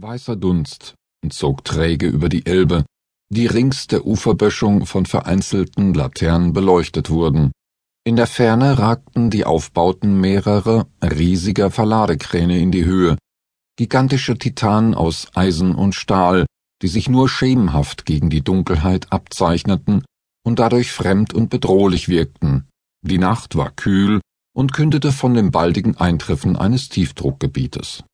Weißer Dunst zog träge über die Elbe, die rings der Uferböschung von vereinzelten Laternen beleuchtet wurden. In der Ferne ragten die Aufbauten mehrerer riesiger Verladekräne in die Höhe, gigantische Titanen aus Eisen und Stahl, die sich nur schemenhaft gegen die Dunkelheit abzeichneten und dadurch fremd und bedrohlich wirkten. Die Nacht war kühl und kündete von dem baldigen Eintreffen eines Tiefdruckgebietes.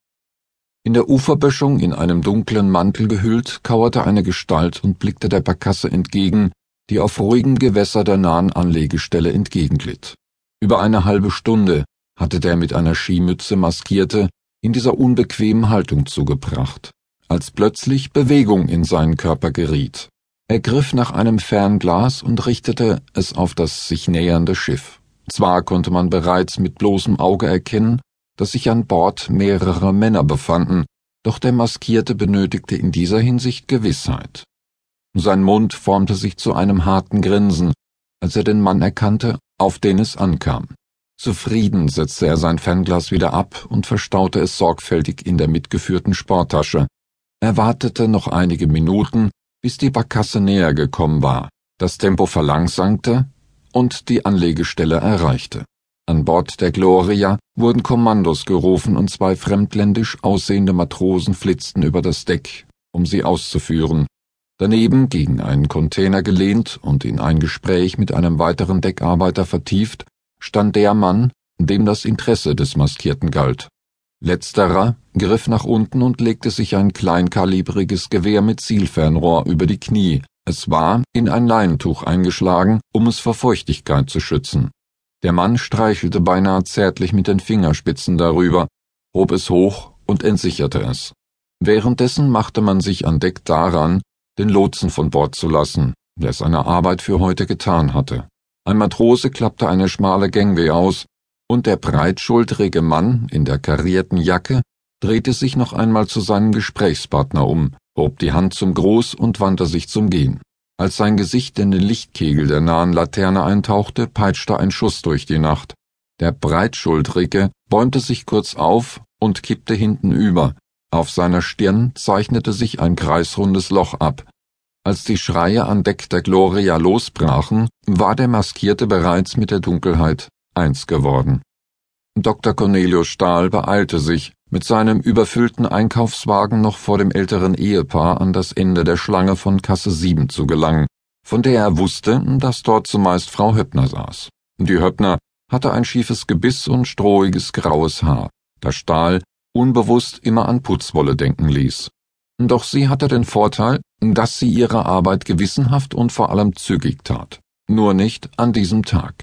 In der Uferböschung, in einem dunklen Mantel gehüllt, kauerte eine Gestalt und blickte der Barkasse entgegen, die auf ruhigem Gewässer der nahen Anlegestelle entgegenglitt. Über eine halbe Stunde hatte der mit einer Skimütze maskierte in dieser unbequemen Haltung zugebracht, als plötzlich Bewegung in seinen Körper geriet. Er griff nach einem Fernglas und richtete es auf das sich nähernde Schiff. Zwar konnte man bereits mit bloßem Auge erkennen, dass sich an Bord mehrere Männer befanden, doch der Maskierte benötigte in dieser Hinsicht Gewissheit. Sein Mund formte sich zu einem harten Grinsen, als er den Mann erkannte, auf den es ankam. Zufrieden setzte er sein Fernglas wieder ab und verstaute es sorgfältig in der mitgeführten Sporttasche. Er wartete noch einige Minuten, bis die Barkasse näher gekommen war, das Tempo verlangsamte und die Anlegestelle erreichte. An Bord der Gloria wurden Kommandos gerufen und zwei fremdländisch aussehende Matrosen flitzten über das Deck, um sie auszuführen. Daneben, gegen einen Container gelehnt und in ein Gespräch mit einem weiteren Deckarbeiter vertieft, stand der Mann, dem das Interesse des Maskierten galt. Letzterer griff nach unten und legte sich ein kleinkalibriges Gewehr mit Zielfernrohr über die Knie. Es war in ein Leintuch eingeschlagen, um es vor Feuchtigkeit zu schützen. Der Mann streichelte beinahe zärtlich mit den Fingerspitzen darüber, hob es hoch und entsicherte es. Währenddessen machte man sich an Deck daran, den Lotsen von Bord zu lassen, der seine Arbeit für heute getan hatte. Ein Matrose klappte eine schmale Gangway aus, und der breitschultrige Mann in der karierten Jacke drehte sich noch einmal zu seinem Gesprächspartner um, hob die Hand zum Gruß und wandte sich zum Gehen. Als sein Gesicht in den Lichtkegel der nahen Laterne eintauchte, peitschte ein Schuss durch die Nacht. Der Breitschultrige bäumte sich kurz auf und kippte hinten über. Auf seiner Stirn zeichnete sich ein kreisrundes Loch ab. Als die Schreie an Deck der Gloria losbrachen, war der Maskierte bereits mit der Dunkelheit eins geworden. Dr. Cornelius Stahl beeilte sich, mit seinem überfüllten Einkaufswagen noch vor dem älteren Ehepaar an das Ende der Schlange von Kasse 7 zu gelangen, von der er wusste, dass dort zumeist Frau Höppner saß. Die Höppner hatte ein schiefes Gebiss und strohiges graues Haar, das Stahl unbewusst immer an Putzwolle denken ließ. Doch sie hatte den Vorteil, dass sie ihre Arbeit gewissenhaft und vor allem zügig tat. Nur nicht an diesem Tag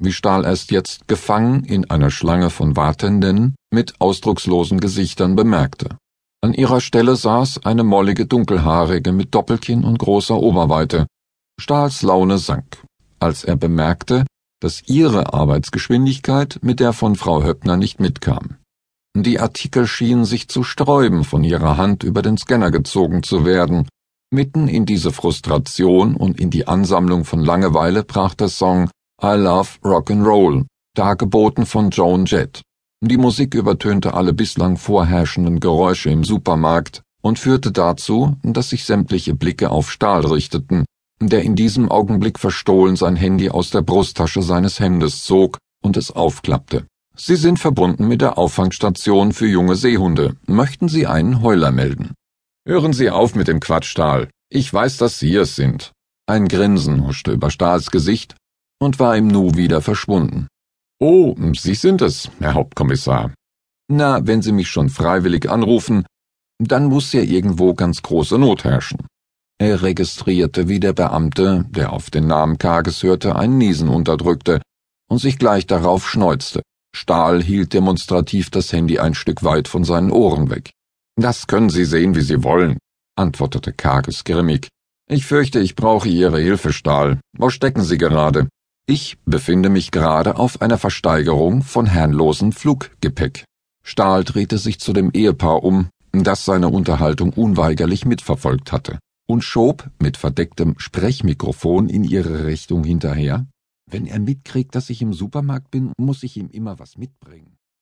wie Stahl erst jetzt gefangen in einer Schlange von Wartenden mit ausdruckslosen Gesichtern bemerkte. An ihrer Stelle saß eine mollige Dunkelhaarige mit Doppelkinn und großer Oberweite. Stahls Laune sank, als er bemerkte, dass ihre Arbeitsgeschwindigkeit mit der von Frau Höppner nicht mitkam. Die Artikel schienen sich zu sträuben, von ihrer Hand über den Scanner gezogen zu werden. Mitten in diese Frustration und in die Ansammlung von Langeweile brach der Song I Love Rock'n'Roll, dargeboten von Joan Jett. Die Musik übertönte alle bislang vorherrschenden Geräusche im Supermarkt und führte dazu, dass sich sämtliche Blicke auf Stahl richteten, der in diesem Augenblick verstohlen sein Handy aus der Brusttasche seines Hemdes zog und es aufklappte. Sie sind verbunden mit der Auffangstation für junge Seehunde. Möchten Sie einen Heuler melden? Hören Sie auf mit dem Quatsch, Stahl. Ich weiß, dass Sie es sind. Ein Grinsen huschte über Stahls Gesicht, und war im Nu wieder verschwunden. Oh, Sie sind es, Herr Hauptkommissar. Na, wenn Sie mich schon freiwillig anrufen, dann muss ja irgendwo ganz große Not herrschen. Er registrierte, wie der Beamte, der auf den Namen Kages hörte, ein Niesen unterdrückte und sich gleich darauf schneuzte. Stahl hielt demonstrativ das Handy ein Stück weit von seinen Ohren weg. Das können Sie sehen, wie Sie wollen, antwortete Kages grimmig. Ich fürchte, ich brauche Ihre Hilfe, Stahl. Wo stecken Sie gerade? Ich befinde mich gerade auf einer Versteigerung von herrenlosem Fluggepäck. Stahl drehte sich zu dem Ehepaar um, das seine Unterhaltung unweigerlich mitverfolgt hatte, und schob mit verdecktem Sprechmikrofon in ihre Richtung hinterher. Wenn er mitkriegt, dass ich im Supermarkt bin, muss ich ihm immer was mitbringen.